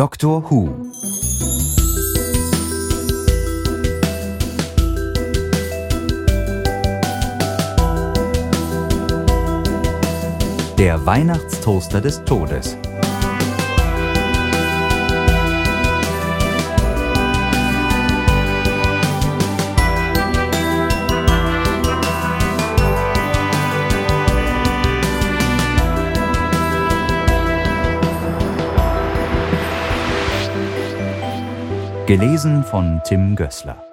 Doctor Who. Der Weihnachtstoaster des Todes Gelesen von Tim Gößler.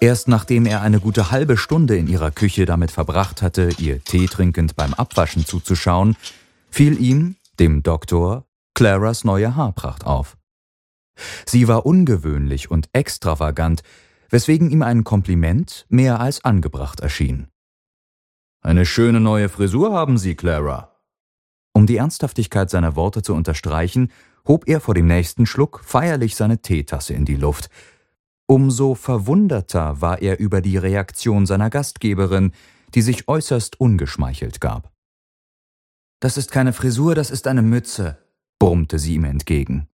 Erst nachdem er eine gute halbe Stunde in ihrer Küche damit verbracht hatte, ihr Tee trinkend beim Abwaschen zuzuschauen, fiel ihm, dem Doktor, Claras neue Haarpracht auf. Sie war ungewöhnlich und extravagant, weswegen ihm ein Kompliment mehr als angebracht erschien. Eine schöne neue Frisur haben Sie, Clara. Um die Ernsthaftigkeit seiner Worte zu unterstreichen, hob er vor dem nächsten Schluck feierlich seine Teetasse in die Luft. Umso verwunderter war er über die Reaktion seiner Gastgeberin, die sich äußerst ungeschmeichelt gab. Das ist keine Frisur, das ist eine Mütze, brummte sie ihm entgegen.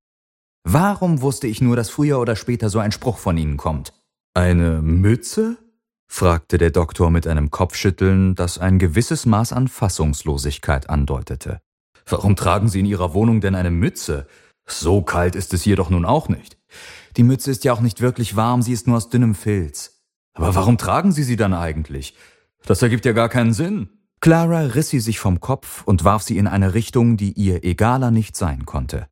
Warum wusste ich nur, dass früher oder später so ein Spruch von Ihnen kommt? Eine Mütze? fragte der Doktor mit einem Kopfschütteln, das ein gewisses Maß an Fassungslosigkeit andeutete. Warum tragen Sie in Ihrer Wohnung denn eine Mütze? So kalt ist es hier doch nun auch nicht. Die Mütze ist ja auch nicht wirklich warm, sie ist nur aus dünnem Filz. Aber warum tragen Sie sie dann eigentlich? Das ergibt ja gar keinen Sinn. Clara riss sie sich vom Kopf und warf sie in eine Richtung, die ihr egaler nicht sein konnte.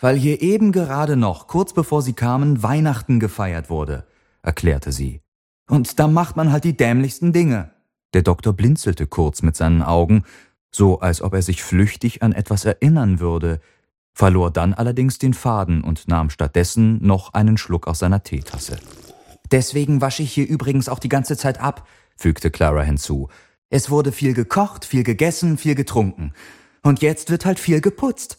Weil hier eben gerade noch, kurz bevor sie kamen, Weihnachten gefeiert wurde, erklärte sie. Und da macht man halt die dämlichsten Dinge. Der Doktor blinzelte kurz mit seinen Augen so als ob er sich flüchtig an etwas erinnern würde, verlor dann allerdings den Faden und nahm stattdessen noch einen Schluck aus seiner Teetasse. Deswegen wasche ich hier übrigens auch die ganze Zeit ab, fügte Clara hinzu. Es wurde viel gekocht, viel gegessen, viel getrunken. Und jetzt wird halt viel geputzt.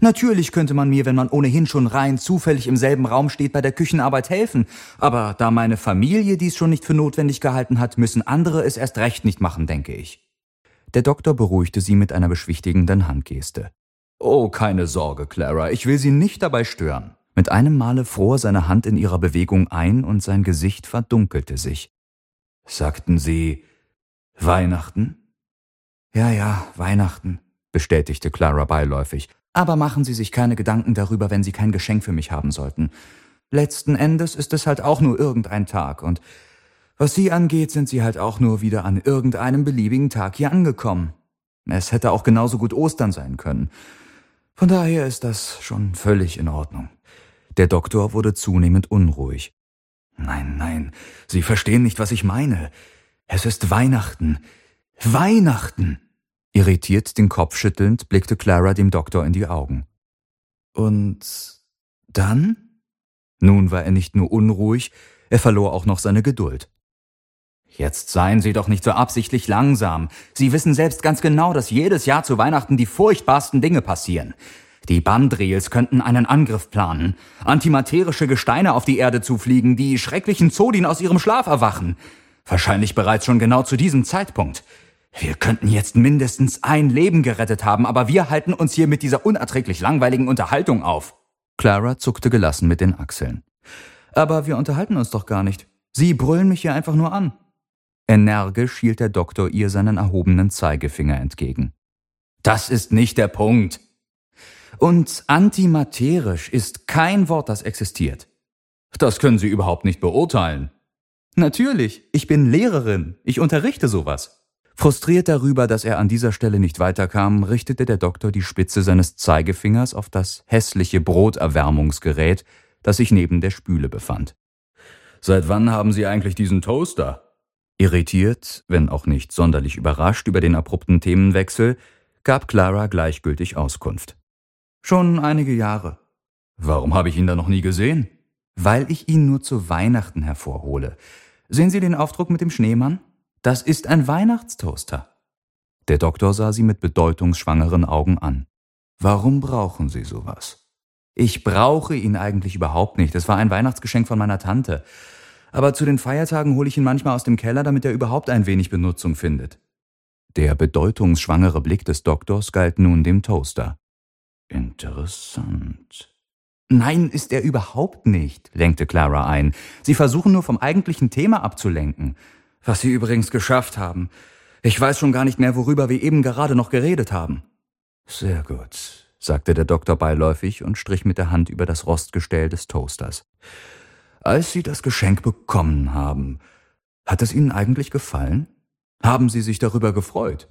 Natürlich könnte man mir, wenn man ohnehin schon rein zufällig im selben Raum steht, bei der Küchenarbeit helfen, aber da meine Familie dies schon nicht für notwendig gehalten hat, müssen andere es erst recht nicht machen, denke ich. Der Doktor beruhigte sie mit einer beschwichtigenden Handgeste. Oh, keine Sorge, Clara, ich will Sie nicht dabei stören. Mit einem Male fror seine Hand in ihrer Bewegung ein und sein Gesicht verdunkelte sich. Sagten Sie Weihnachten? Ja, ja, Weihnachten, bestätigte Clara beiläufig. Aber machen Sie sich keine Gedanken darüber, wenn Sie kein Geschenk für mich haben sollten. Letzten Endes ist es halt auch nur irgendein Tag, und was Sie angeht, sind Sie halt auch nur wieder an irgendeinem beliebigen Tag hier angekommen. Es hätte auch genauso gut Ostern sein können. Von daher ist das schon völlig in Ordnung. Der Doktor wurde zunehmend unruhig. Nein, nein, Sie verstehen nicht, was ich meine. Es ist Weihnachten. Weihnachten! Irritiert den Kopf schüttelnd blickte Clara dem Doktor in die Augen. Und dann? Nun war er nicht nur unruhig, er verlor auch noch seine Geduld. Jetzt seien Sie doch nicht so absichtlich langsam. Sie wissen selbst ganz genau, dass jedes Jahr zu Weihnachten die furchtbarsten Dinge passieren. Die Bandreels könnten einen Angriff planen, antimaterische Gesteine auf die Erde zufliegen, die schrecklichen Zodin aus ihrem Schlaf erwachen. Wahrscheinlich bereits schon genau zu diesem Zeitpunkt. Wir könnten jetzt mindestens ein Leben gerettet haben, aber wir halten uns hier mit dieser unerträglich langweiligen Unterhaltung auf. Clara zuckte gelassen mit den Achseln. Aber wir unterhalten uns doch gar nicht. Sie brüllen mich hier einfach nur an. Energisch hielt der Doktor ihr seinen erhobenen Zeigefinger entgegen. Das ist nicht der Punkt. Und antimaterisch ist kein Wort, das existiert. Das können Sie überhaupt nicht beurteilen. Natürlich, ich bin Lehrerin, ich unterrichte sowas. Frustriert darüber, dass er an dieser Stelle nicht weiterkam, richtete der Doktor die Spitze seines Zeigefingers auf das hässliche Broterwärmungsgerät, das sich neben der Spüle befand. Seit wann haben Sie eigentlich diesen Toaster? Irritiert, wenn auch nicht sonderlich überrascht über den abrupten Themenwechsel, gab Clara gleichgültig Auskunft. Schon einige Jahre. Warum habe ich ihn da noch nie gesehen? Weil ich ihn nur zu Weihnachten hervorhole. Sehen Sie den Aufdruck mit dem Schneemann? Das ist ein Weihnachtstoaster. Der Doktor sah sie mit bedeutungsschwangeren Augen an. Warum brauchen Sie sowas? Ich brauche ihn eigentlich überhaupt nicht. Es war ein Weihnachtsgeschenk von meiner Tante aber zu den Feiertagen hole ich ihn manchmal aus dem Keller, damit er überhaupt ein wenig Benutzung findet. Der bedeutungsschwangere Blick des Doktors galt nun dem Toaster. In Interessant. Nein, ist er überhaupt nicht, lenkte Clara ein. Sie versuchen nur vom eigentlichen Thema abzulenken. Was Sie übrigens geschafft haben. Ich weiß schon gar nicht mehr, worüber wir eben gerade noch geredet haben. Sehr gut, sagte der Doktor beiläufig und strich mit der Hand über das Rostgestell des Toasters. Als Sie das Geschenk bekommen haben, hat es Ihnen eigentlich gefallen? Haben Sie sich darüber gefreut?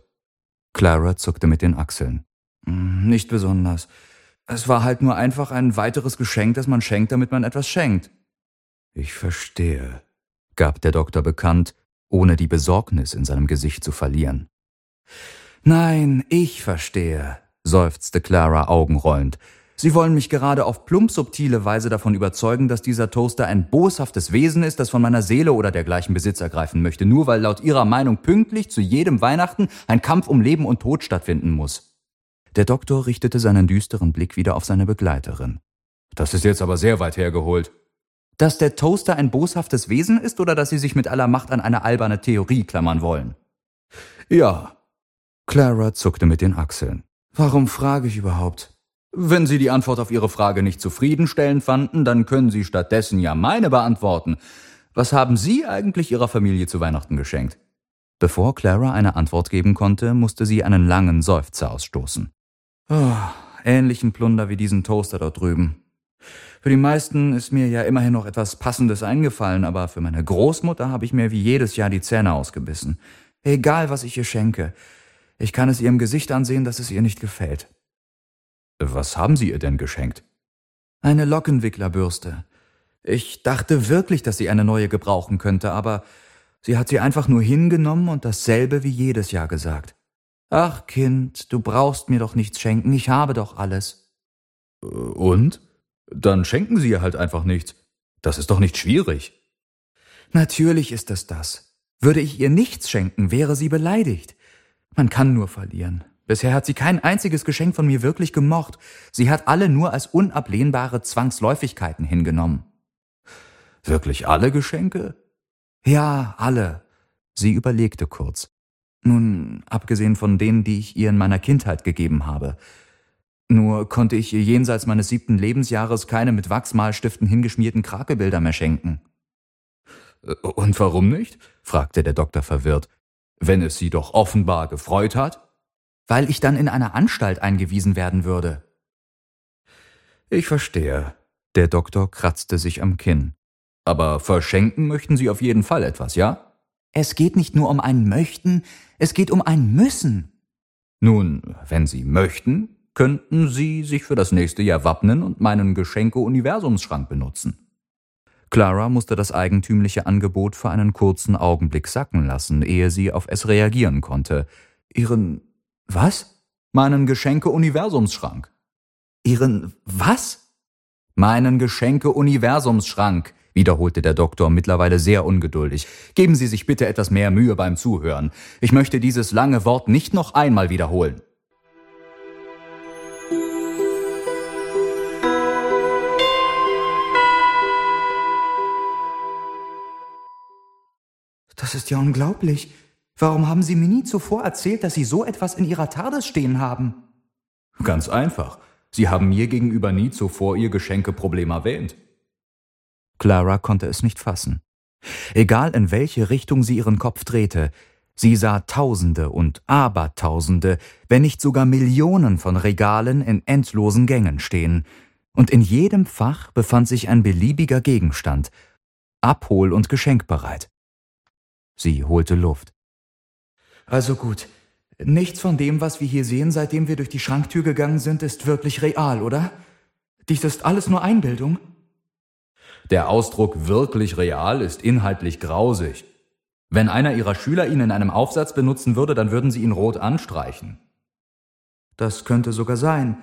Clara zuckte mit den Achseln. Hm, nicht besonders. Es war halt nur einfach ein weiteres Geschenk, das man schenkt, damit man etwas schenkt. Ich verstehe, gab der Doktor bekannt, ohne die Besorgnis in seinem Gesicht zu verlieren. Nein, ich verstehe, seufzte Clara augenrollend. Sie wollen mich gerade auf plump subtile Weise davon überzeugen, dass dieser Toaster ein boshaftes Wesen ist, das von meiner Seele oder dergleichen Besitz ergreifen möchte, nur weil laut Ihrer Meinung pünktlich zu jedem Weihnachten ein Kampf um Leben und Tod stattfinden muss. Der Doktor richtete seinen düsteren Blick wieder auf seine Begleiterin. Das ist jetzt aber sehr weit hergeholt. Dass der Toaster ein boshaftes Wesen ist oder dass Sie sich mit aller Macht an eine alberne Theorie klammern wollen? Ja. Clara zuckte mit den Achseln. Warum frage ich überhaupt? Wenn Sie die Antwort auf Ihre Frage nicht zufriedenstellend fanden, dann können Sie stattdessen ja meine beantworten. Was haben Sie eigentlich Ihrer Familie zu Weihnachten geschenkt? Bevor Clara eine Antwort geben konnte, musste sie einen langen Seufzer ausstoßen. Oh, ähnlichen Plunder wie diesen Toaster dort drüben. Für die meisten ist mir ja immerhin noch etwas Passendes eingefallen, aber für meine Großmutter habe ich mir wie jedes Jahr die Zähne ausgebissen. Egal, was ich ihr schenke. Ich kann es ihrem Gesicht ansehen, dass es ihr nicht gefällt. Was haben Sie ihr denn geschenkt? Eine Lockenwicklerbürste. Ich dachte wirklich, dass sie eine neue gebrauchen könnte, aber sie hat sie einfach nur hingenommen und dasselbe wie jedes Jahr gesagt. Ach Kind, du brauchst mir doch nichts schenken, ich habe doch alles. Äh, und? Dann schenken Sie ihr halt einfach nichts. Das ist doch nicht schwierig. Natürlich ist es das. Würde ich ihr nichts schenken, wäre sie beleidigt. Man kann nur verlieren. Bisher hat sie kein einziges Geschenk von mir wirklich gemocht. Sie hat alle nur als unablehnbare Zwangsläufigkeiten hingenommen. Wirklich alle Geschenke? Ja, alle. Sie überlegte kurz. Nun, abgesehen von denen, die ich ihr in meiner Kindheit gegeben habe. Nur konnte ich ihr jenseits meines siebten Lebensjahres keine mit Wachsmalstiften hingeschmierten Krakebilder mehr schenken. Und warum nicht? fragte der Doktor verwirrt. Wenn es Sie doch offenbar gefreut hat? Weil ich dann in einer Anstalt eingewiesen werden würde. Ich verstehe. Der Doktor kratzte sich am Kinn. Aber verschenken möchten Sie auf jeden Fall etwas, ja? Es geht nicht nur um ein Möchten, es geht um ein Müssen. Nun, wenn Sie möchten, könnten Sie sich für das nächste Jahr wappnen und meinen Geschenke-Universumsschrank benutzen. Clara musste das eigentümliche Angebot für einen kurzen Augenblick sacken lassen, ehe sie auf es reagieren konnte. Ihren was? Meinen Geschenke-Universumsschrank. Ihren was? Meinen Geschenke-Universumsschrank, wiederholte der Doktor mittlerweile sehr ungeduldig. Geben Sie sich bitte etwas mehr Mühe beim Zuhören. Ich möchte dieses lange Wort nicht noch einmal wiederholen. Das ist ja unglaublich. Warum haben Sie mir nie zuvor erzählt, dass Sie so etwas in Ihrer TARDIS stehen haben? Ganz einfach. Sie haben mir gegenüber nie zuvor Ihr Geschenkeproblem erwähnt. Clara konnte es nicht fassen. Egal in welche Richtung sie ihren Kopf drehte, sie sah Tausende und Abertausende, wenn nicht sogar Millionen von Regalen in endlosen Gängen stehen, und in jedem Fach befand sich ein beliebiger Gegenstand, abhol- und geschenkbereit. Sie holte Luft. Also gut, nichts von dem, was wir hier sehen, seitdem wir durch die Schranktür gegangen sind, ist wirklich real, oder? Dies ist alles nur Einbildung? Der Ausdruck wirklich real ist inhaltlich grausig. Wenn einer Ihrer Schüler ihn in einem Aufsatz benutzen würde, dann würden Sie ihn rot anstreichen. Das könnte sogar sein.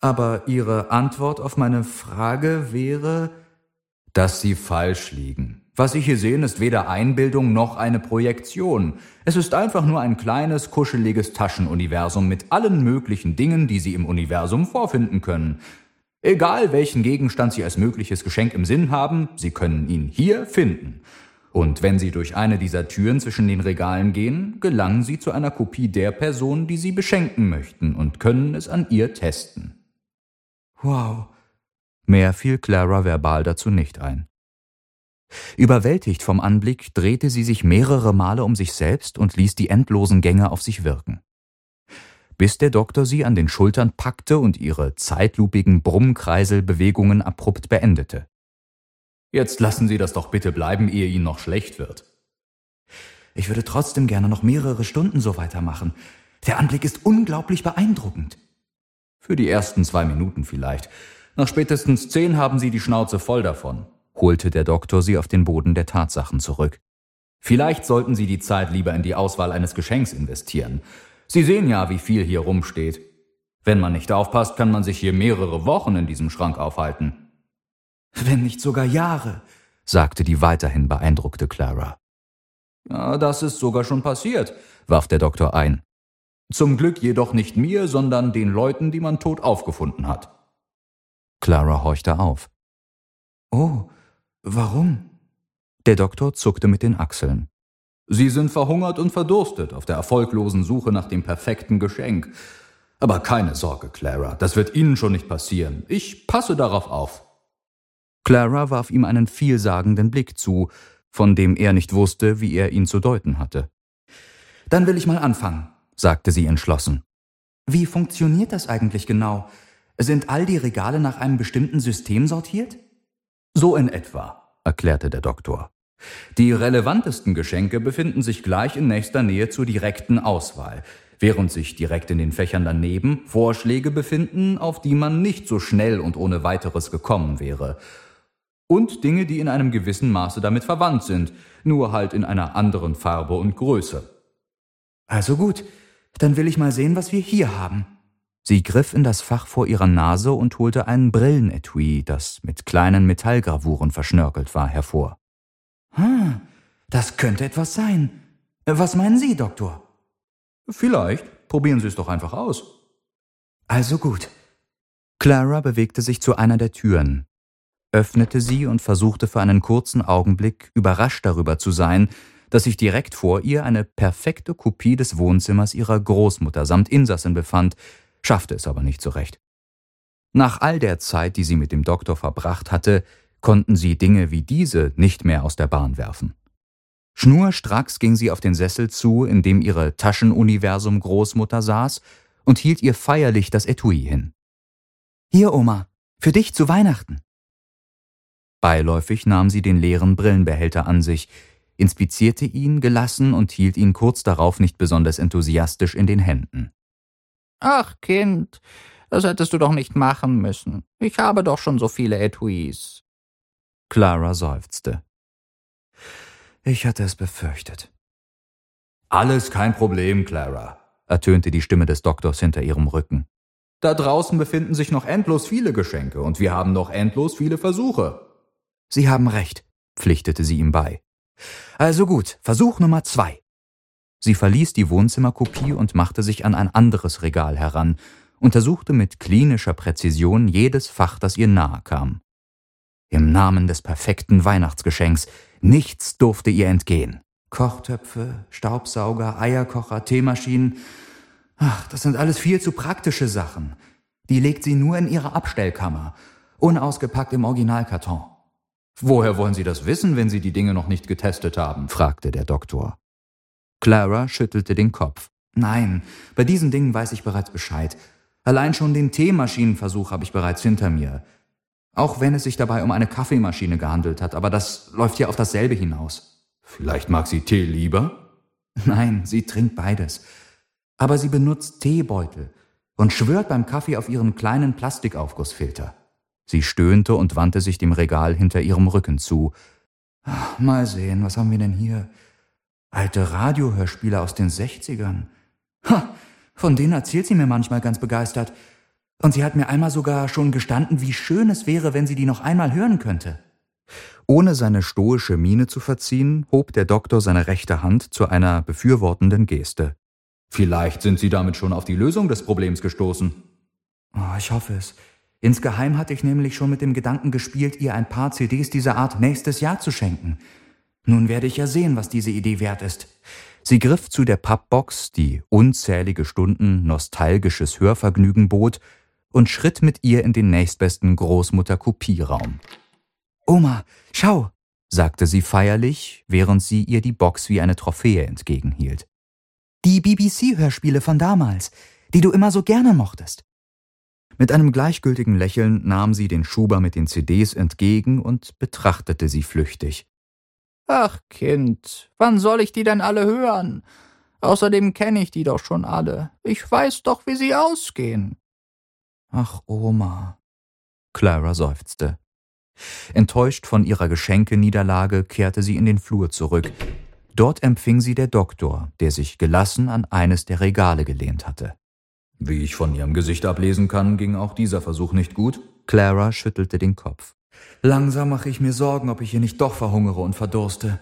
Aber Ihre Antwort auf meine Frage wäre, dass Sie falsch liegen. Was Sie hier sehen, ist weder Einbildung noch eine Projektion. Es ist einfach nur ein kleines, kuscheliges Taschenuniversum mit allen möglichen Dingen, die Sie im Universum vorfinden können. Egal welchen Gegenstand Sie als mögliches Geschenk im Sinn haben, Sie können ihn hier finden. Und wenn Sie durch eine dieser Türen zwischen den Regalen gehen, gelangen Sie zu einer Kopie der Person, die Sie beschenken möchten und können es an ihr testen. Wow. Mehr fiel Clara verbal dazu nicht ein. Überwältigt vom Anblick drehte sie sich mehrere Male um sich selbst und ließ die endlosen Gänge auf sich wirken. Bis der Doktor sie an den Schultern packte und ihre zeitlupigen Brummkreiselbewegungen abrupt beendete. Jetzt lassen Sie das doch bitte bleiben, ehe Ihnen noch schlecht wird. Ich würde trotzdem gerne noch mehrere Stunden so weitermachen. Der Anblick ist unglaublich beeindruckend. Für die ersten zwei Minuten vielleicht. Nach spätestens zehn haben Sie die Schnauze voll davon holte der Doktor sie auf den Boden der Tatsachen zurück. Vielleicht sollten Sie die Zeit lieber in die Auswahl eines Geschenks investieren. Sie sehen ja, wie viel hier rumsteht. Wenn man nicht aufpasst, kann man sich hier mehrere Wochen in diesem Schrank aufhalten. Wenn nicht sogar Jahre, sagte die weiterhin beeindruckte Clara. Ja, das ist sogar schon passiert, warf der Doktor ein. Zum Glück jedoch nicht mir, sondern den Leuten, die man tot aufgefunden hat. Clara horchte auf. Oh, Warum? Der Doktor zuckte mit den Achseln. Sie sind verhungert und verdurstet auf der erfolglosen Suche nach dem perfekten Geschenk. Aber keine Sorge, Clara, das wird Ihnen schon nicht passieren. Ich passe darauf auf. Clara warf ihm einen vielsagenden Blick zu, von dem er nicht wusste, wie er ihn zu deuten hatte. Dann will ich mal anfangen, sagte sie entschlossen. Wie funktioniert das eigentlich genau? Sind all die Regale nach einem bestimmten System sortiert? So in etwa, erklärte der Doktor. Die relevantesten Geschenke befinden sich gleich in nächster Nähe zur direkten Auswahl, während sich direkt in den Fächern daneben Vorschläge befinden, auf die man nicht so schnell und ohne weiteres gekommen wäre. Und Dinge, die in einem gewissen Maße damit verwandt sind, nur halt in einer anderen Farbe und Größe. Also gut, dann will ich mal sehen, was wir hier haben. Sie griff in das Fach vor ihrer Nase und holte ein Brillenetui, das mit kleinen Metallgravuren verschnörkelt war, hervor. Hm, das könnte etwas sein. Was meinen Sie, Doktor? Vielleicht. Probieren Sie es doch einfach aus. Also gut. Clara bewegte sich zu einer der Türen, öffnete sie und versuchte für einen kurzen Augenblick überrascht darüber zu sein, dass sich direkt vor ihr eine perfekte Kopie des Wohnzimmers ihrer Großmutter samt Insassen befand, schaffte es aber nicht zurecht. Nach all der Zeit, die sie mit dem Doktor verbracht hatte, konnten sie Dinge wie diese nicht mehr aus der Bahn werfen. Schnurstracks ging sie auf den Sessel zu, in dem ihre Taschenuniversum Großmutter saß, und hielt ihr feierlich das Etui hin. Hier, Oma, für dich zu Weihnachten. Beiläufig nahm sie den leeren Brillenbehälter an sich, inspizierte ihn gelassen und hielt ihn kurz darauf nicht besonders enthusiastisch in den Händen. Ach, Kind, das hättest du doch nicht machen müssen. Ich habe doch schon so viele Etuis. Clara seufzte. Ich hatte es befürchtet. Alles kein Problem, Clara, ertönte die Stimme des Doktors hinter ihrem Rücken. Da draußen befinden sich noch endlos viele Geschenke und wir haben noch endlos viele Versuche. Sie haben recht, pflichtete sie ihm bei. Also gut, Versuch Nummer zwei. Sie verließ die Wohnzimmerkopie und machte sich an ein anderes Regal heran, untersuchte mit klinischer Präzision jedes Fach, das ihr nahe kam. Im Namen des perfekten Weihnachtsgeschenks, nichts durfte ihr entgehen. Kochtöpfe, Staubsauger, Eierkocher, Teemaschinen. Ach, das sind alles viel zu praktische Sachen. Die legt sie nur in ihre Abstellkammer, unausgepackt im Originalkarton. Woher wollen Sie das wissen, wenn Sie die Dinge noch nicht getestet haben? fragte der Doktor. Clara schüttelte den Kopf. Nein, bei diesen Dingen weiß ich bereits Bescheid. Allein schon den Teemaschinenversuch habe ich bereits hinter mir. Auch wenn es sich dabei um eine Kaffeemaschine gehandelt hat, aber das läuft ja auf dasselbe hinaus. Vielleicht mag sie Tee lieber? Nein, sie trinkt beides. Aber sie benutzt Teebeutel und schwört beim Kaffee auf ihren kleinen Plastikaufgussfilter. Sie stöhnte und wandte sich dem Regal hinter ihrem Rücken zu. Mal sehen, was haben wir denn hier? Alte Radiohörspiele aus den 60ern. Ha, von denen erzählt sie mir manchmal ganz begeistert. Und sie hat mir einmal sogar schon gestanden, wie schön es wäre, wenn sie die noch einmal hören könnte. Ohne seine stoische Miene zu verziehen, hob der Doktor seine rechte Hand zu einer befürwortenden Geste. Vielleicht sind Sie damit schon auf die Lösung des Problems gestoßen. Oh, ich hoffe es. Insgeheim hatte ich nämlich schon mit dem Gedanken gespielt, ihr ein paar CDs dieser Art nächstes Jahr zu schenken. Nun werde ich ja sehen, was diese Idee wert ist. Sie griff zu der Pappbox, die unzählige Stunden nostalgisches Hörvergnügen bot, und schritt mit ihr in den nächstbesten Großmutter-Kopierraum. Oma, schau, sagte sie feierlich, während sie ihr die Box wie eine Trophäe entgegenhielt. Die BBC-Hörspiele von damals, die du immer so gerne mochtest. Mit einem gleichgültigen Lächeln nahm sie den Schuber mit den CDs entgegen und betrachtete sie flüchtig. Ach, Kind, wann soll ich die denn alle hören? Außerdem kenne ich die doch schon alle. Ich weiß doch, wie sie ausgehen. Ach, Oma. Clara seufzte. Enttäuscht von ihrer Geschenkeniederlage kehrte sie in den Flur zurück. Dort empfing sie der Doktor, der sich gelassen an eines der Regale gelehnt hatte. Wie ich von ihrem Gesicht ablesen kann, ging auch dieser Versuch nicht gut. Clara schüttelte den Kopf. Langsam mache ich mir Sorgen, ob ich hier nicht doch verhungere und verdurste.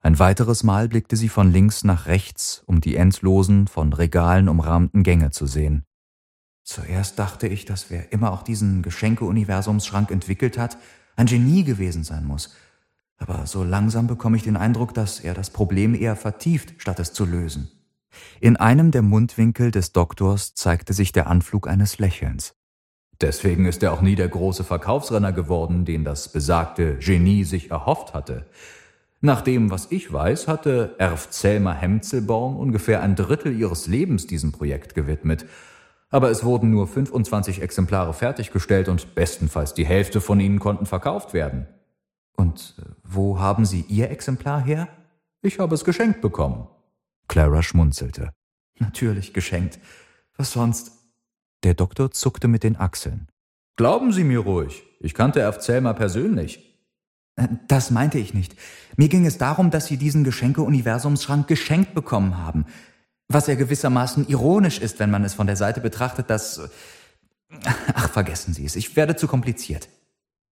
Ein weiteres Mal blickte sie von links nach rechts, um die endlosen, von Regalen umrahmten Gänge zu sehen. Zuerst dachte ich, dass wer immer auch diesen Geschenke-Universumsschrank entwickelt hat, ein Genie gewesen sein muss. Aber so langsam bekomme ich den Eindruck, dass er das Problem eher vertieft, statt es zu lösen. In einem der Mundwinkel des Doktors zeigte sich der Anflug eines Lächelns. Deswegen ist er auch nie der große Verkaufsrenner geworden, den das besagte Genie sich erhofft hatte. Nach dem, was ich weiß, hatte Erf Zelmer Hemzelborn ungefähr ein Drittel ihres Lebens diesem Projekt gewidmet. Aber es wurden nur 25 Exemplare fertiggestellt und bestenfalls die Hälfte von ihnen konnten verkauft werden. Und äh, wo haben Sie Ihr Exemplar her? Ich habe es geschenkt bekommen. Clara schmunzelte. Natürlich geschenkt. Was sonst? Der Doktor zuckte mit den Achseln. Glauben Sie mir ruhig. Ich kannte Erf Zelmer persönlich. Äh, das meinte ich nicht. Mir ging es darum, dass Sie diesen Geschenke-Universumsschrank geschenkt bekommen haben. Was ja gewissermaßen ironisch ist, wenn man es von der Seite betrachtet, dass. Ach, vergessen Sie es, ich werde zu kompliziert.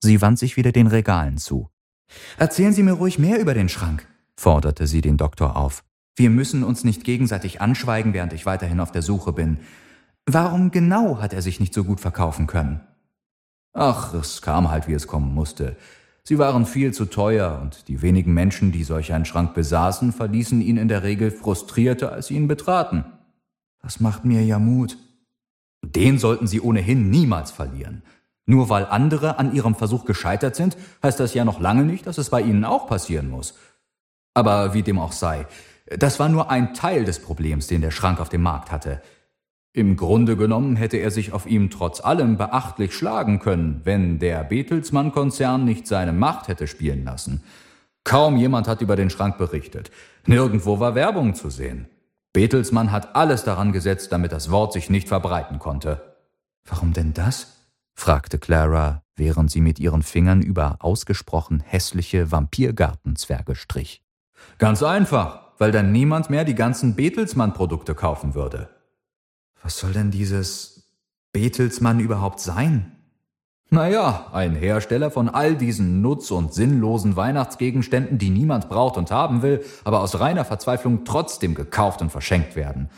Sie wand sich wieder den Regalen zu. Erzählen Sie mir ruhig mehr über den Schrank, forderte sie den Doktor auf. Wir müssen uns nicht gegenseitig anschweigen, während ich weiterhin auf der Suche bin. Warum genau hat er sich nicht so gut verkaufen können? Ach, es kam halt, wie es kommen musste. Sie waren viel zu teuer und die wenigen Menschen, die solch einen Schrank besaßen, verließen ihn in der Regel frustrierter, als sie ihn betraten. Das macht mir ja Mut. Den sollten Sie ohnehin niemals verlieren. Nur weil andere an ihrem Versuch gescheitert sind, heißt das ja noch lange nicht, dass es bei Ihnen auch passieren muss. Aber wie dem auch sei, das war nur ein Teil des Problems, den der Schrank auf dem Markt hatte. Im Grunde genommen hätte er sich auf ihm trotz allem beachtlich schlagen können, wenn der Bertelsmann-Konzern nicht seine Macht hätte spielen lassen. Kaum jemand hat über den Schrank berichtet. Nirgendwo war Werbung zu sehen. Bertelsmann hat alles daran gesetzt, damit das Wort sich nicht verbreiten konnte. Warum denn das? fragte Clara, während sie mit ihren Fingern über ausgesprochen hässliche Vampirgartenzwerge strich. Ganz einfach, weil dann niemand mehr die ganzen Bertelsmann-Produkte kaufen würde. Was soll denn dieses Betelsmann überhaupt sein? Naja, ein Hersteller von all diesen nutz- und sinnlosen Weihnachtsgegenständen, die niemand braucht und haben will, aber aus reiner Verzweiflung trotzdem gekauft und verschenkt werden.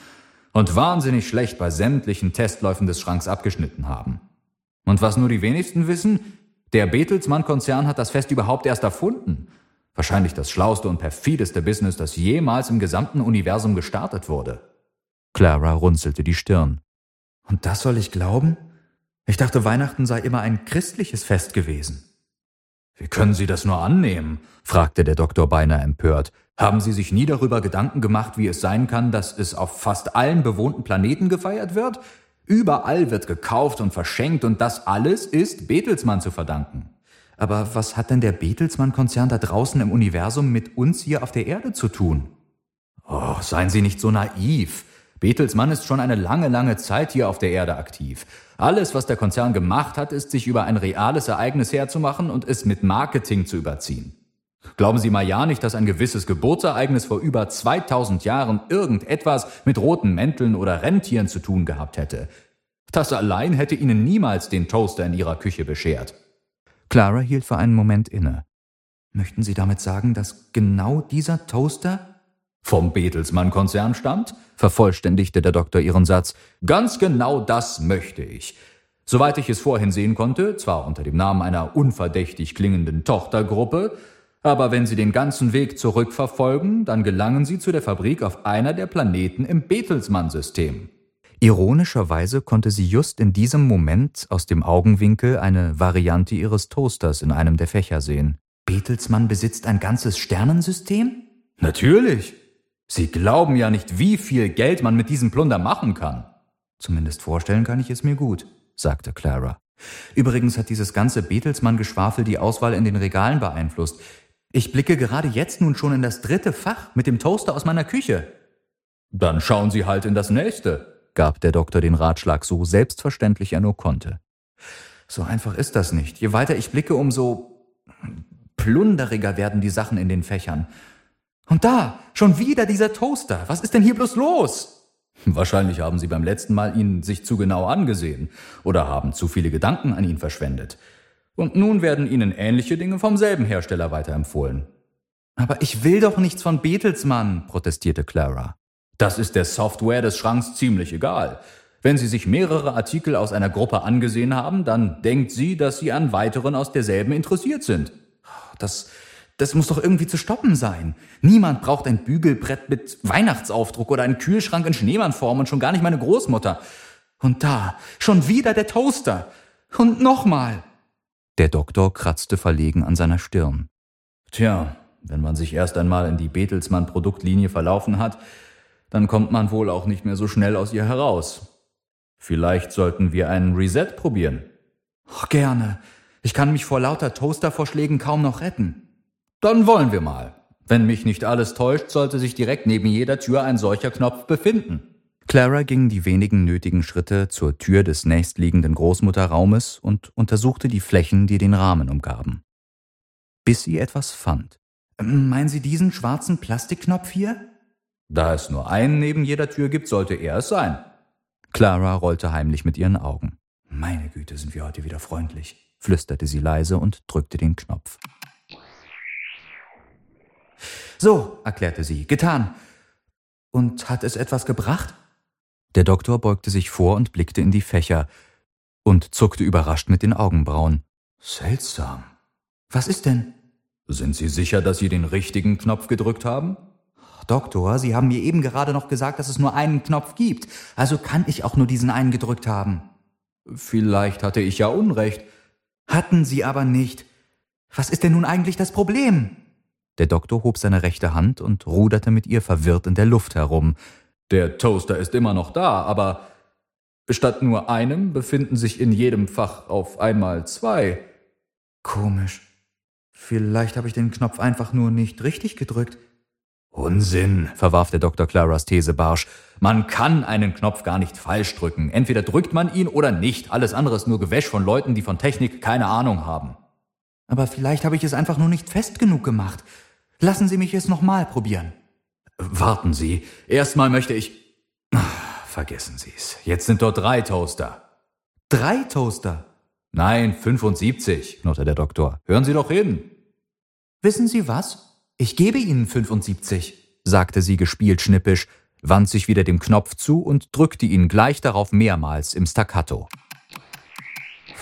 Und wahnsinnig schlecht bei sämtlichen Testläufen des Schranks abgeschnitten haben. Und was nur die wenigsten wissen, der Betelsmann-Konzern hat das Fest überhaupt erst erfunden. Wahrscheinlich das schlauste und perfideste Business, das jemals im gesamten Universum gestartet wurde. Clara runzelte die Stirn. Und das soll ich glauben? Ich dachte, Weihnachten sei immer ein christliches Fest gewesen. Wie können Sie das nur annehmen? fragte der Doktor beinahe empört. Haben Sie sich nie darüber Gedanken gemacht, wie es sein kann, dass es auf fast allen bewohnten Planeten gefeiert wird? Überall wird gekauft und verschenkt und das alles ist Betelsmann zu verdanken. Aber was hat denn der Betelsmann-Konzern da draußen im Universum mit uns hier auf der Erde zu tun? Oh, seien Sie nicht so naiv. Bertelsmann ist schon eine lange, lange Zeit hier auf der Erde aktiv. Alles, was der Konzern gemacht hat, ist, sich über ein reales Ereignis herzumachen und es mit Marketing zu überziehen. Glauben Sie mal ja nicht, dass ein gewisses Geburtsereignis vor über 2000 Jahren irgendetwas mit roten Mänteln oder Rentieren zu tun gehabt hätte. Das allein hätte Ihnen niemals den Toaster in Ihrer Küche beschert. Clara hielt für einen Moment inne. Möchten Sie damit sagen, dass genau dieser Toaster vom Betelsmann-Konzern stammt? vervollständigte der Doktor ihren Satz. Ganz genau das möchte ich. Soweit ich es vorhin sehen konnte, zwar unter dem Namen einer unverdächtig klingenden Tochtergruppe, aber wenn Sie den ganzen Weg zurückverfolgen, dann gelangen Sie zu der Fabrik auf einer der Planeten im Betelsmann-System. Ironischerweise konnte sie just in diesem Moment aus dem Augenwinkel eine Variante ihres Toasters in einem der Fächer sehen. Betelsmann besitzt ein ganzes Sternensystem? Natürlich. Sie glauben ja nicht, wie viel Geld man mit diesem Plunder machen kann. Zumindest vorstellen kann ich es mir gut, sagte Clara. Übrigens hat dieses ganze Betelsmann-Geschwafel die Auswahl in den Regalen beeinflusst. Ich blicke gerade jetzt nun schon in das dritte Fach mit dem Toaster aus meiner Küche. Dann schauen Sie halt in das nächste, gab der Doktor den Ratschlag so selbstverständlich er nur konnte. So einfach ist das nicht. Je weiter ich blicke, umso plunderiger werden die Sachen in den Fächern. Und da, schon wieder dieser Toaster. Was ist denn hier bloß los? Wahrscheinlich haben Sie beim letzten Mal ihn sich zu genau angesehen oder haben zu viele Gedanken an ihn verschwendet. Und nun werden Ihnen ähnliche Dinge vom selben Hersteller weiterempfohlen. Aber ich will doch nichts von Betelsmann, protestierte Clara. Das ist der Software des Schranks ziemlich egal. Wenn Sie sich mehrere Artikel aus einer Gruppe angesehen haben, dann denkt sie, dass Sie an weiteren aus derselben interessiert sind. Das, das muss doch irgendwie zu stoppen sein. Niemand braucht ein Bügelbrett mit Weihnachtsaufdruck oder einen Kühlschrank in Schneemannform und schon gar nicht meine Großmutter. Und da, schon wieder der Toaster. Und nochmal. Der Doktor kratzte verlegen an seiner Stirn. Tja, wenn man sich erst einmal in die Betelsmann Produktlinie verlaufen hat, dann kommt man wohl auch nicht mehr so schnell aus ihr heraus. Vielleicht sollten wir einen Reset probieren. Oh, gerne. Ich kann mich vor lauter Toastervorschlägen kaum noch retten. Dann wollen wir mal. Wenn mich nicht alles täuscht, sollte sich direkt neben jeder Tür ein solcher Knopf befinden. Clara ging die wenigen nötigen Schritte zur Tür des nächstliegenden Großmutterraumes und untersuchte die Flächen, die den Rahmen umgaben. Bis sie etwas fand. Meinen Sie diesen schwarzen Plastikknopf hier? Da es nur einen neben jeder Tür gibt, sollte er es sein. Clara rollte heimlich mit ihren Augen. Meine Güte, sind wir heute wieder freundlich, flüsterte sie leise und drückte den Knopf. So, erklärte sie, getan. Und hat es etwas gebracht? Der Doktor beugte sich vor und blickte in die Fächer und zuckte überrascht mit den Augenbrauen. Seltsam. Was ist denn? Sind Sie sicher, dass Sie den richtigen Knopf gedrückt haben? Doktor, Sie haben mir eben gerade noch gesagt, dass es nur einen Knopf gibt. Also kann ich auch nur diesen einen gedrückt haben. Vielleicht hatte ich ja Unrecht. Hatten Sie aber nicht. Was ist denn nun eigentlich das Problem? Der Doktor hob seine rechte Hand und ruderte mit ihr verwirrt in der Luft herum. Der Toaster ist immer noch da, aber statt nur einem befinden sich in jedem Fach auf einmal zwei. Komisch. Vielleicht habe ich den Knopf einfach nur nicht richtig gedrückt. Unsinn, verwarf der Dr. Claras These barsch. Man kann einen Knopf gar nicht falsch drücken. Entweder drückt man ihn oder nicht. Alles andere ist nur Gewäsch von Leuten, die von Technik keine Ahnung haben. Aber vielleicht habe ich es einfach nur nicht fest genug gemacht. Lassen Sie mich es nochmal probieren. Warten Sie. Erstmal möchte ich. Ach, vergessen Sie es. Jetzt sind dort drei Toaster. Drei Toaster? Nein, 75, knurrte der Doktor. Hören Sie doch hin. Wissen Sie was? Ich gebe Ihnen 75, sagte sie gespielt schnippisch, wand sich wieder dem Knopf zu und drückte ihn gleich darauf mehrmals im Staccato.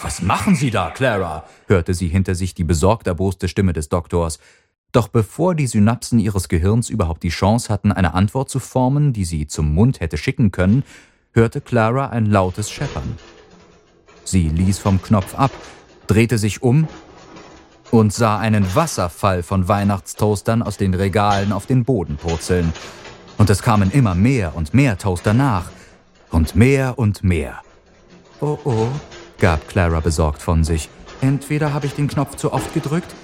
Was machen Sie da, Clara? hörte sie hinter sich die besorgt erboste Stimme des Doktors. Doch bevor die Synapsen ihres Gehirns überhaupt die Chance hatten, eine Antwort zu formen, die sie zum Mund hätte schicken können, hörte Clara ein lautes Scheppern. Sie ließ vom Knopf ab, drehte sich um und sah einen Wasserfall von Weihnachtstoastern aus den Regalen auf den Boden purzeln. Und es kamen immer mehr und mehr Toaster nach. Und mehr und mehr. Oh oh, gab Clara besorgt von sich. Entweder habe ich den Knopf zu oft gedrückt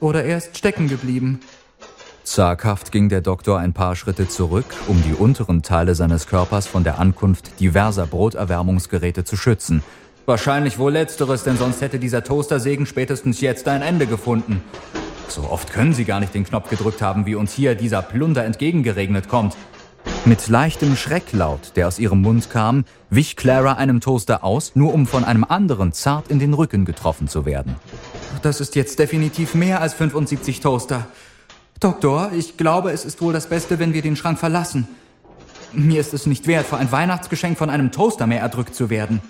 oder er ist stecken geblieben. Zaghaft ging der Doktor ein paar Schritte zurück, um die unteren Teile seines Körpers von der Ankunft diverser Broterwärmungsgeräte zu schützen. Wahrscheinlich wohl letzteres, denn sonst hätte dieser Toastersegen spätestens jetzt ein Ende gefunden. So oft können Sie gar nicht den Knopf gedrückt haben, wie uns hier dieser Plunder entgegengeregnet kommt. Mit leichtem Schrecklaut, der aus ihrem Mund kam, wich Clara einem Toaster aus, nur um von einem anderen zart in den Rücken getroffen zu werden. Das ist jetzt definitiv mehr als 75 Toaster. Doktor, ich glaube, es ist wohl das Beste, wenn wir den Schrank verlassen. Mir ist es nicht wert, für ein Weihnachtsgeschenk von einem Toaster mehr erdrückt zu werden.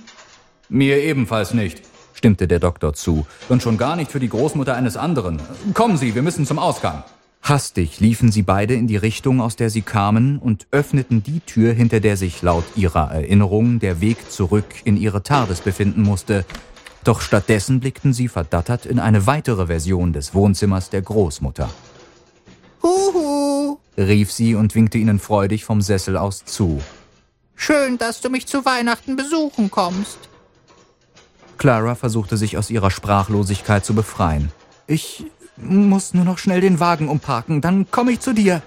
Mir ebenfalls nicht, stimmte der Doktor zu. Und schon gar nicht für die Großmutter eines anderen. Kommen Sie, wir müssen zum Ausgang. Hastig liefen sie beide in die Richtung, aus der sie kamen, und öffneten die Tür, hinter der sich laut ihrer Erinnerung der Weg zurück in ihre TARDIS befinden musste. Doch stattdessen blickten sie verdattert in eine weitere Version des Wohnzimmers der Großmutter. Huhu, rief sie und winkte ihnen freudig vom Sessel aus zu. Schön, dass du mich zu Weihnachten besuchen kommst. Clara versuchte sich aus ihrer Sprachlosigkeit zu befreien. Ich muss nur noch schnell den Wagen umparken, dann komme ich zu dir.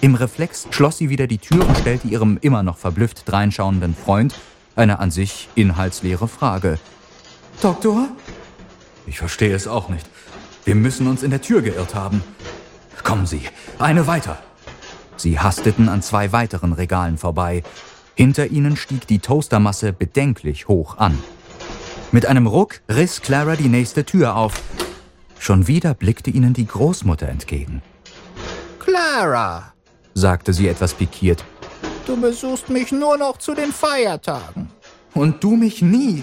Im Reflex schloss sie wieder die Tür und stellte ihrem immer noch verblüfft dreinschauenden Freund eine an sich inhaltsleere Frage. Doktor? Ich verstehe es auch nicht. Wir müssen uns in der Tür geirrt haben. Kommen Sie, eine weiter. Sie hasteten an zwei weiteren Regalen vorbei. Hinter ihnen stieg die Toastermasse bedenklich hoch an. Mit einem Ruck riss Clara die nächste Tür auf. Schon wieder blickte ihnen die Großmutter entgegen. Clara, sagte sie etwas pikiert. Du besuchst mich nur noch zu den Feiertagen. Und du mich nie.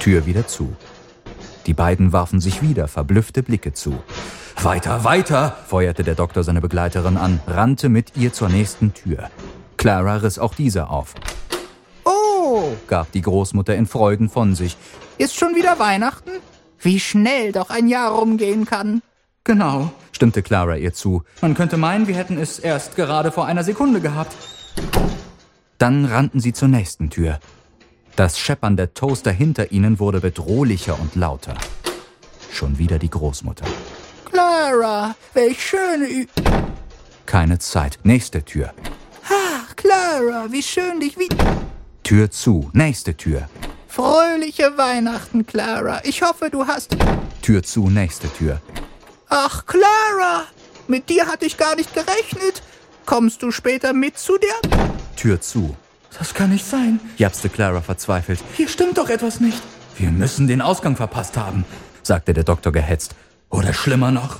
Tür wieder zu. Die beiden warfen sich wieder verblüffte Blicke zu. Weiter, weiter, feuerte der Doktor seine Begleiterin an, rannte mit ihr zur nächsten Tür. Clara riss auch diese auf. Oh, gab die Großmutter in Freuden von sich. Ist schon wieder Weihnachten? Wie schnell doch ein Jahr rumgehen kann. Genau, stimmte Clara ihr zu. Man könnte meinen, wir hätten es erst gerade vor einer Sekunde gehabt. Dann rannten sie zur nächsten Tür. Das Scheppern der Toaster hinter ihnen wurde bedrohlicher und lauter. Schon wieder die Großmutter. Clara, welch schöne Ü Keine Zeit. Nächste Tür. Ach, Clara, wie schön dich wie... Tür zu. Nächste Tür. Fröhliche Weihnachten, Clara. Ich hoffe, du hast... Tür zu, nächste Tür. Ach, Clara, mit dir hatte ich gar nicht gerechnet. Kommst du später mit zu der... Tür zu. Das kann nicht sein, japste Clara verzweifelt. Hier stimmt doch etwas nicht. Wir müssen den Ausgang verpasst haben, sagte der Doktor gehetzt. Oder schlimmer noch,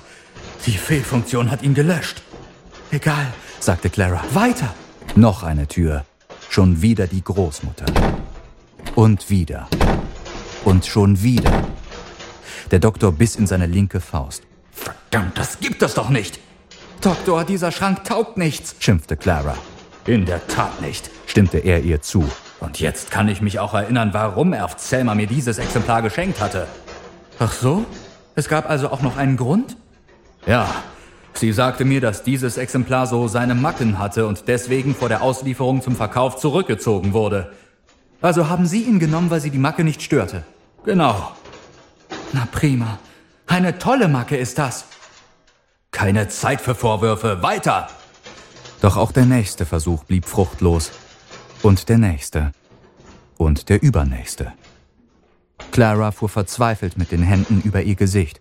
die Fehlfunktion hat ihn gelöscht. Egal, sagte Clara. Weiter. Noch eine Tür. Schon wieder die Großmutter. Und wieder. Und schon wieder. Der Doktor biss in seine linke Faust. Verdammt, das gibt es doch nicht! Doktor, dieser Schrank taugt nichts, schimpfte Clara. In der Tat nicht, stimmte er ihr zu. Und jetzt kann ich mich auch erinnern, warum Erft Selma mir dieses Exemplar geschenkt hatte. Ach so? Es gab also auch noch einen Grund? Ja. Sie sagte mir, dass dieses Exemplar so seine Macken hatte und deswegen vor der Auslieferung zum Verkauf zurückgezogen wurde. Also haben Sie ihn genommen, weil Sie die Macke nicht störte? Genau. Na prima. Eine tolle Macke ist das. Keine Zeit für Vorwürfe. Weiter! Doch auch der nächste Versuch blieb fruchtlos. Und der nächste. Und der übernächste. Clara fuhr verzweifelt mit den Händen über ihr Gesicht.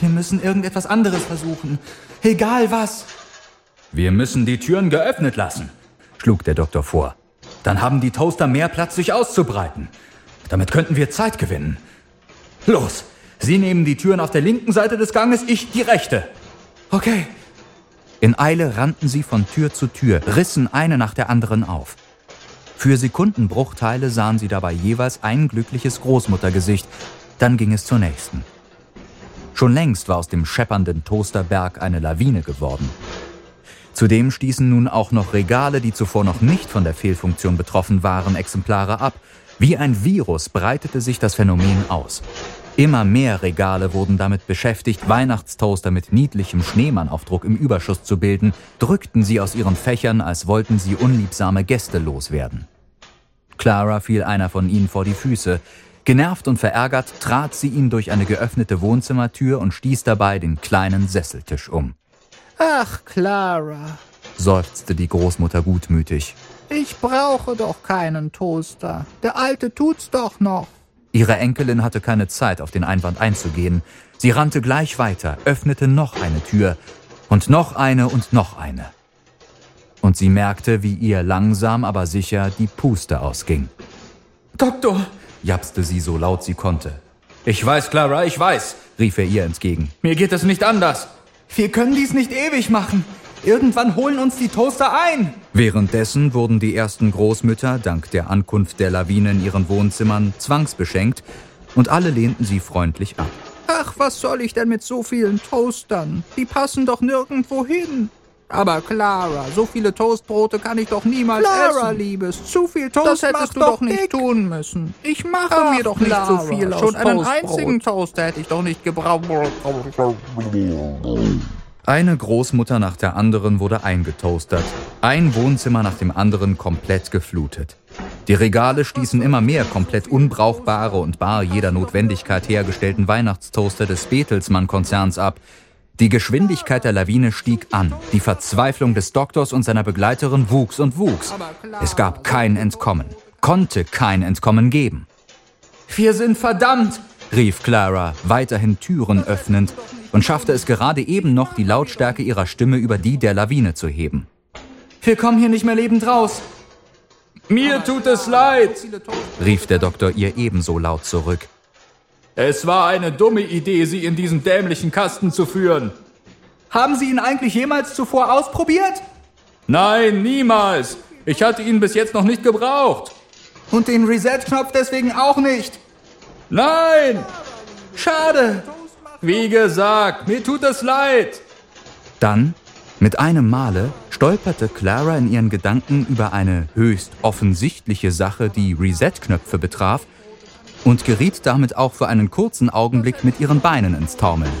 Wir müssen irgendetwas anderes versuchen. Egal was. Wir müssen die Türen geöffnet lassen, schlug der Doktor vor. Dann haben die Toaster mehr Platz, sich auszubreiten. Damit könnten wir Zeit gewinnen. Los, Sie nehmen die Türen auf der linken Seite des Ganges, ich die rechte. Okay. In Eile rannten sie von Tür zu Tür, rissen eine nach der anderen auf. Für Sekundenbruchteile sahen sie dabei jeweils ein glückliches Großmuttergesicht, dann ging es zur nächsten. Schon längst war aus dem scheppernden Toasterberg eine Lawine geworden. Zudem stießen nun auch noch Regale, die zuvor noch nicht von der Fehlfunktion betroffen waren, Exemplare ab. Wie ein Virus breitete sich das Phänomen aus. Immer mehr Regale wurden damit beschäftigt, Weihnachtstoaster mit niedlichem Schneemannaufdruck im Überschuss zu bilden, drückten sie aus ihren Fächern, als wollten sie unliebsame Gäste loswerden. Clara fiel einer von ihnen vor die Füße. Genervt und verärgert trat sie ihn durch eine geöffnete Wohnzimmertür und stieß dabei den kleinen Sesseltisch um. Ach, Clara, seufzte die Großmutter gutmütig. Ich brauche doch keinen Toaster. Der alte tut's doch noch. Ihre Enkelin hatte keine Zeit, auf den Einwand einzugehen. Sie rannte gleich weiter, öffnete noch eine Tür und noch eine und noch eine. Und sie merkte, wie ihr langsam aber sicher die Puste ausging. Doktor, japste sie so laut sie konnte. Ich weiß, Clara, ich weiß, rief er ihr entgegen. Mir geht es nicht anders. Wir können dies nicht ewig machen. Irgendwann holen uns die Toaster ein. Währenddessen wurden die ersten Großmütter dank der Ankunft der Lawine in ihren Wohnzimmern zwangsbeschenkt und alle lehnten sie freundlich ab. Ach, was soll ich denn mit so vielen Toastern? Die passen doch nirgendwo hin. Aber Clara, so viele Toastbrote kann ich doch niemals Clara, essen. Clara, Liebes, zu viel Toast Das hättest du doch nicht dick. tun müssen. Ich mache Ach, mir doch nicht Clara, so viel aus Schon einen einzigen Toaster hätte ich doch nicht gebraucht. Eine Großmutter nach der anderen wurde eingetoastert. Ein Wohnzimmer nach dem anderen komplett geflutet. Die Regale stießen immer mehr komplett unbrauchbare und bar jeder Notwendigkeit hergestellten Weihnachtstoaster des Betelsmann-Konzerns ab, die Geschwindigkeit der Lawine stieg an. Die Verzweiflung des Doktors und seiner Begleiterin wuchs und wuchs. Es gab kein Entkommen, konnte kein Entkommen geben. Wir sind verdammt, rief Clara, weiterhin Türen öffnend, und schaffte es gerade eben noch, die Lautstärke ihrer Stimme über die der Lawine zu heben. Wir kommen hier nicht mehr lebend raus. Mir tut es leid, rief der Doktor ihr ebenso laut zurück. Es war eine dumme Idee, Sie in diesen dämlichen Kasten zu führen. Haben Sie ihn eigentlich jemals zuvor ausprobiert? Nein, niemals. Ich hatte ihn bis jetzt noch nicht gebraucht. Und den Reset-Knopf deswegen auch nicht? Nein! Schade. Wie gesagt, mir tut es leid. Dann, mit einem Male, stolperte Clara in ihren Gedanken über eine höchst offensichtliche Sache, die Reset-Knöpfe betraf, und geriet damit auch für einen kurzen Augenblick mit ihren Beinen ins Taumeln.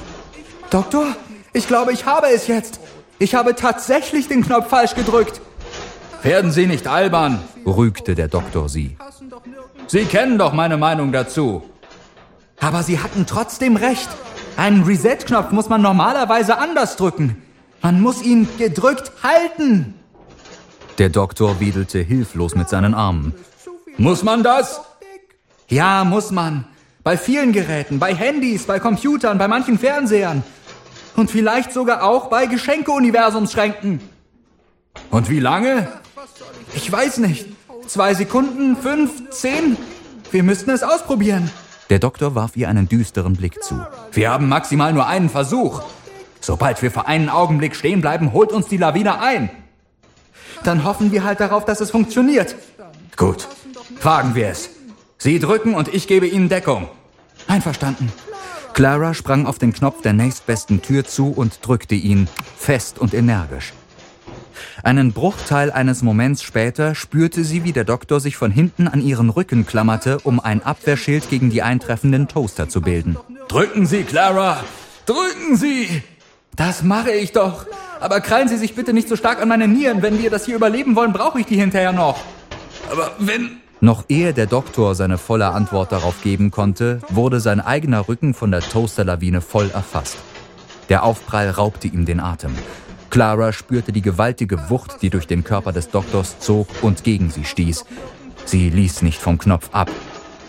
Doktor, ich glaube, ich habe es jetzt. Ich habe tatsächlich den Knopf falsch gedrückt. Werden Sie nicht albern, rügte der Doktor sie. Sie kennen doch meine Meinung dazu. Aber Sie hatten trotzdem recht. Einen Reset-Knopf muss man normalerweise anders drücken. Man muss ihn gedrückt halten. Der Doktor wedelte hilflos mit seinen Armen. Muss man das? Ja, muss man. Bei vielen Geräten, bei Handys, bei Computern, bei manchen Fernsehern. Und vielleicht sogar auch bei Geschenke-Universumsschränken. Und wie lange? Ich weiß nicht. Zwei Sekunden, fünf, zehn? Wir müssten es ausprobieren. Der Doktor warf ihr einen düsteren Blick zu. Wir haben maximal nur einen Versuch. Sobald wir für einen Augenblick stehen bleiben, holt uns die Lawine ein. Dann hoffen wir halt darauf, dass es funktioniert. Gut, wagen wir es. Sie drücken und ich gebe Ihnen Deckung. Einverstanden. Clara sprang auf den Knopf der nächstbesten Tür zu und drückte ihn, fest und energisch. Einen Bruchteil eines Moments später spürte sie, wie der Doktor sich von hinten an ihren Rücken klammerte, um ein Abwehrschild gegen die eintreffenden Toaster zu bilden. Drücken Sie, Clara! Drücken Sie! Das mache ich doch! Aber krallen Sie sich bitte nicht so stark an meine Nieren. Wenn wir das hier überleben wollen, brauche ich die hinterher noch. Aber wenn... Noch ehe der Doktor seine volle Antwort darauf geben konnte, wurde sein eigener Rücken von der Toasterlawine voll erfasst. Der Aufprall raubte ihm den Atem. Clara spürte die gewaltige Wucht, die durch den Körper des Doktors zog und gegen sie stieß. Sie ließ nicht vom Knopf ab,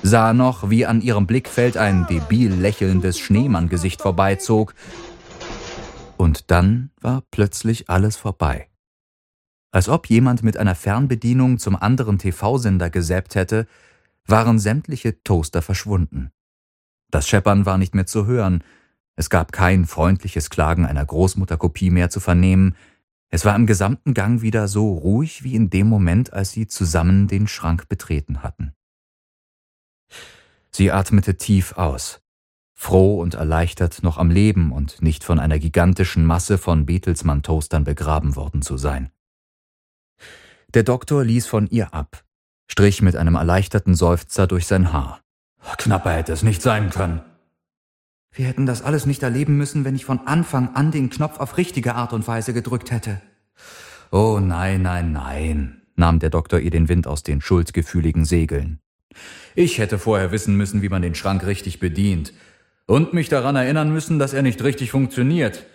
sah noch, wie an ihrem Blickfeld ein debil lächelndes Schneemanngesicht vorbeizog. Und dann war plötzlich alles vorbei. Als ob jemand mit einer Fernbedienung zum anderen TV-Sender gesäppt hätte, waren sämtliche Toaster verschwunden. Das Scheppern war nicht mehr zu hören, es gab kein freundliches Klagen einer Großmutterkopie mehr zu vernehmen, es war im gesamten Gang wieder so ruhig wie in dem Moment, als sie zusammen den Schrank betreten hatten. Sie atmete tief aus, froh und erleichtert, noch am Leben und nicht von einer gigantischen Masse von Betelsmann-Toastern begraben worden zu sein. Der Doktor ließ von ihr ab, strich mit einem erleichterten Seufzer durch sein Haar. Knapper hätte es nicht sein können. Wir hätten das alles nicht erleben müssen, wenn ich von Anfang an den Knopf auf richtige Art und Weise gedrückt hätte. Oh nein, nein, nein, nahm der Doktor ihr den Wind aus den schuldgefühligen Segeln. Ich hätte vorher wissen müssen, wie man den Schrank richtig bedient. Und mich daran erinnern müssen, dass er nicht richtig funktioniert.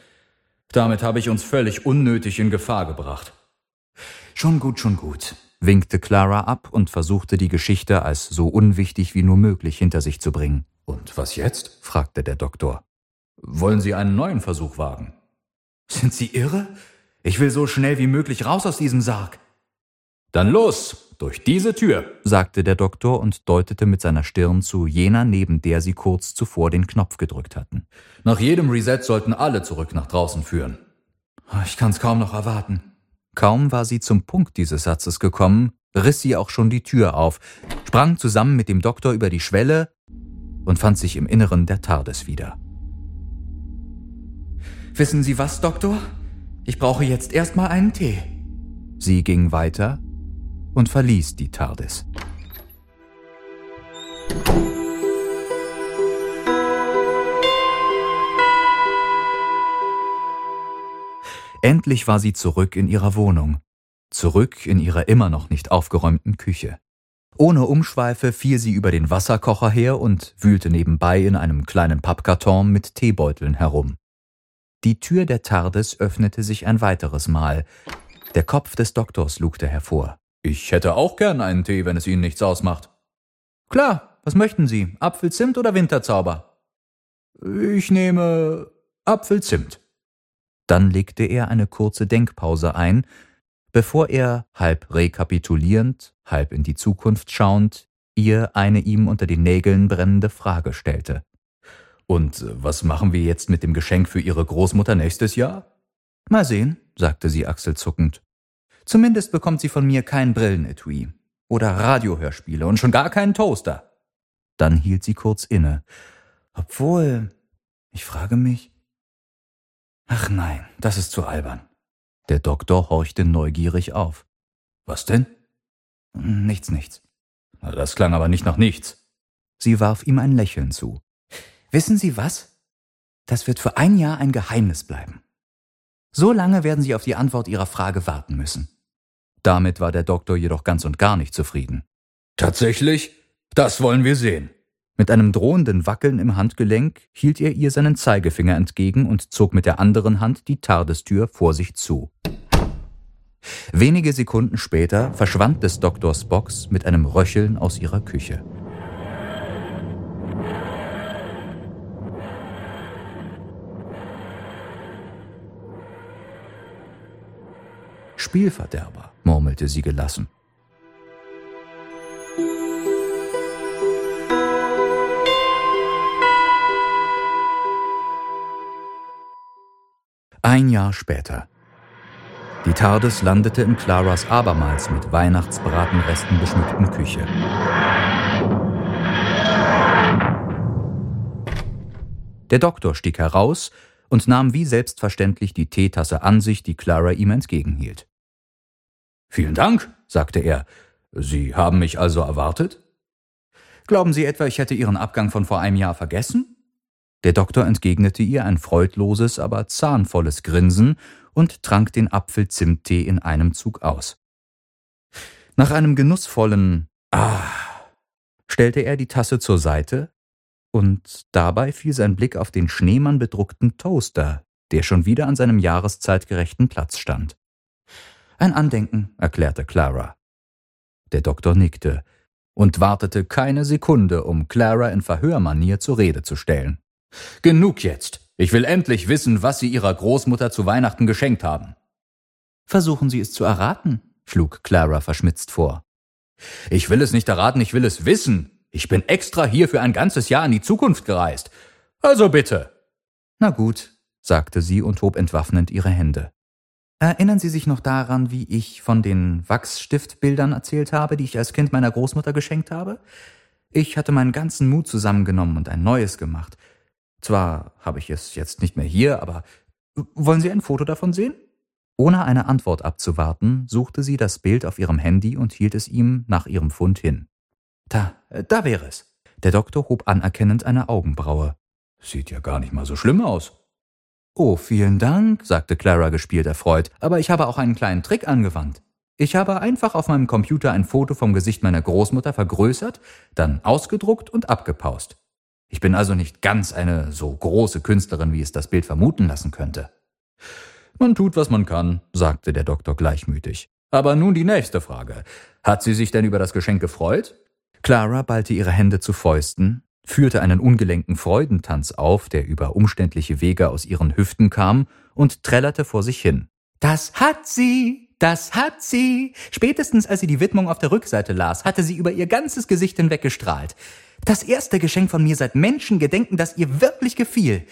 Damit habe ich uns völlig unnötig in Gefahr gebracht. Schon gut, schon gut, winkte Clara ab und versuchte die Geschichte als so unwichtig wie nur möglich hinter sich zu bringen. Und was jetzt? fragte der Doktor. Wollen Sie einen neuen Versuch wagen? Sind Sie irre? Ich will so schnell wie möglich raus aus diesem Sarg. Dann los, durch diese Tür, sagte der Doktor und deutete mit seiner Stirn zu jener, neben der sie kurz zuvor den Knopf gedrückt hatten. Nach jedem Reset sollten alle zurück nach draußen führen. Ich kann's kaum noch erwarten. Kaum war sie zum Punkt dieses Satzes gekommen, riss sie auch schon die Tür auf, sprang zusammen mit dem Doktor über die Schwelle und fand sich im Inneren der TARDIS wieder. Wissen Sie was, Doktor? Ich brauche jetzt erstmal einen Tee. Sie ging weiter und verließ die TARDIS. Endlich war sie zurück in ihrer Wohnung, zurück in ihrer immer noch nicht aufgeräumten Küche. Ohne Umschweife fiel sie über den Wasserkocher her und wühlte nebenbei in einem kleinen Pappkarton mit Teebeuteln herum. Die Tür der TARDIS öffnete sich ein weiteres Mal. Der Kopf des Doktors lugte hervor. Ich hätte auch gern einen Tee, wenn es Ihnen nichts ausmacht. Klar, was möchten Sie? Apfelzimt oder Winterzauber? Ich nehme Apfelzimt. Dann legte er eine kurze Denkpause ein, bevor er, halb rekapitulierend, halb in die Zukunft schauend, ihr eine ihm unter den Nägeln brennende Frage stellte. Und äh, was machen wir jetzt mit dem Geschenk für Ihre Großmutter nächstes Jahr? Mal sehen, sagte sie achselzuckend. Zumindest bekommt sie von mir kein Brillenetui oder Radiohörspiele und schon gar keinen Toaster. Dann hielt sie kurz inne. Obwohl, ich frage mich. Ach nein, das ist zu albern. Der Doktor horchte neugierig auf. Was denn? Nichts, nichts. Das klang aber nicht nach nichts. Sie warf ihm ein Lächeln zu. Wissen Sie was? Das wird für ein Jahr ein Geheimnis bleiben. So lange werden Sie auf die Antwort Ihrer Frage warten müssen. Damit war der Doktor jedoch ganz und gar nicht zufrieden. Tatsächlich? Das wollen wir sehen. Mit einem drohenden Wackeln im Handgelenk hielt er ihr seinen Zeigefinger entgegen und zog mit der anderen Hand die Tardestür vor sich zu. Wenige Sekunden später verschwand des Doktors Box mit einem Röcheln aus ihrer Küche. Spielverderber, murmelte sie gelassen. Ein Jahr später. Die TARDIS landete in Claras abermals mit Weihnachtsbratenresten beschmückten Küche. Der Doktor stieg heraus und nahm wie selbstverständlich die Teetasse an sich, die Clara ihm entgegenhielt. Vielen Dank, sagte er. Sie haben mich also erwartet? Glauben Sie etwa, ich hätte Ihren Abgang von vor einem Jahr vergessen? Der Doktor entgegnete ihr ein freudloses, aber zahnvolles Grinsen und trank den Apfelzimttee in einem Zug aus. Nach einem genussvollen Ah stellte er die Tasse zur Seite, und dabei fiel sein Blick auf den Schneemann bedruckten Toaster, der schon wieder an seinem jahreszeitgerechten Platz stand. Ein Andenken, erklärte Clara. Der Doktor nickte und wartete keine Sekunde, um Clara in Verhörmanier zur Rede zu stellen. Genug jetzt. Ich will endlich wissen, was Sie Ihrer Großmutter zu Weihnachten geschenkt haben. Versuchen Sie es zu erraten, schlug Clara verschmitzt vor. Ich will es nicht erraten, ich will es wissen. Ich bin extra hier für ein ganzes Jahr in die Zukunft gereist. Also bitte. Na gut, sagte sie und hob entwaffnend ihre Hände. Erinnern Sie sich noch daran, wie ich von den Wachsstiftbildern erzählt habe, die ich als Kind meiner Großmutter geschenkt habe? Ich hatte meinen ganzen Mut zusammengenommen und ein neues gemacht. Zwar habe ich es jetzt nicht mehr hier, aber wollen Sie ein Foto davon sehen? Ohne eine Antwort abzuwarten, suchte sie das Bild auf ihrem Handy und hielt es ihm nach ihrem Fund hin. Da, da wäre es. Der Doktor hob anerkennend eine Augenbraue. Sieht ja gar nicht mal so schlimm aus. Oh, vielen Dank, sagte Clara gespielt erfreut, aber ich habe auch einen kleinen Trick angewandt. Ich habe einfach auf meinem Computer ein Foto vom Gesicht meiner Großmutter vergrößert, dann ausgedruckt und abgepaust. Ich bin also nicht ganz eine so große Künstlerin, wie es das Bild vermuten lassen könnte. Man tut, was man kann, sagte der Doktor gleichmütig. Aber nun die nächste Frage. Hat sie sich denn über das Geschenk gefreut? Clara ballte ihre Hände zu Fäusten, führte einen ungelenken Freudentanz auf, der über umständliche Wege aus ihren Hüften kam, und trällerte vor sich hin. Das hat sie! Das hat sie! Spätestens als sie die Widmung auf der Rückseite las, hatte sie über ihr ganzes Gesicht hinweg gestrahlt. Das erste Geschenk von mir seit Menschengedenken, das ihr wirklich gefiel.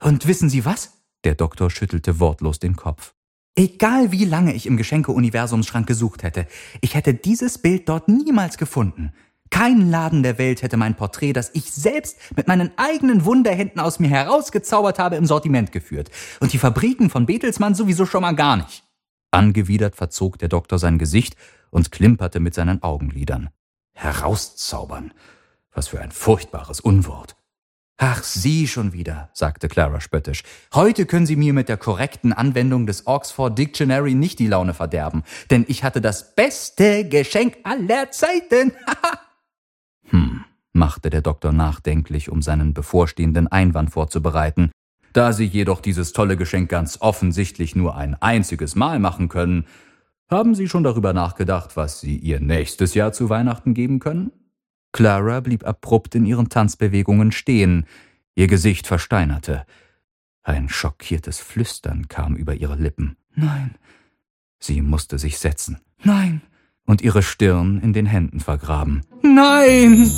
Und wissen Sie was? Der Doktor schüttelte wortlos den Kopf. Egal wie lange ich im Geschenke-Universumsschrank gesucht hätte, ich hätte dieses Bild dort niemals gefunden. Kein Laden der Welt hätte mein Porträt, das ich selbst mit meinen eigenen Wunderhänden aus mir herausgezaubert habe, im Sortiment geführt. Und die Fabriken von Betelsmann sowieso schon mal gar nicht. Angewidert verzog der Doktor sein Gesicht und klimperte mit seinen Augenlidern. Herauszaubern. Was für ein furchtbares Unwort. Ach, Sie schon wieder, sagte Clara spöttisch. Heute können Sie mir mit der korrekten Anwendung des Oxford Dictionary nicht die Laune verderben, denn ich hatte das beste Geschenk aller Zeiten. hm, machte der Doktor nachdenklich, um seinen bevorstehenden Einwand vorzubereiten. Da Sie jedoch dieses tolle Geschenk ganz offensichtlich nur ein einziges Mal machen können, haben Sie schon darüber nachgedacht, was Sie ihr nächstes Jahr zu Weihnachten geben können? Clara blieb abrupt in ihren Tanzbewegungen stehen, ihr Gesicht versteinerte. Ein schockiertes Flüstern kam über ihre Lippen. Nein. Sie musste sich setzen. Nein. Und ihre Stirn in den Händen vergraben. Nein.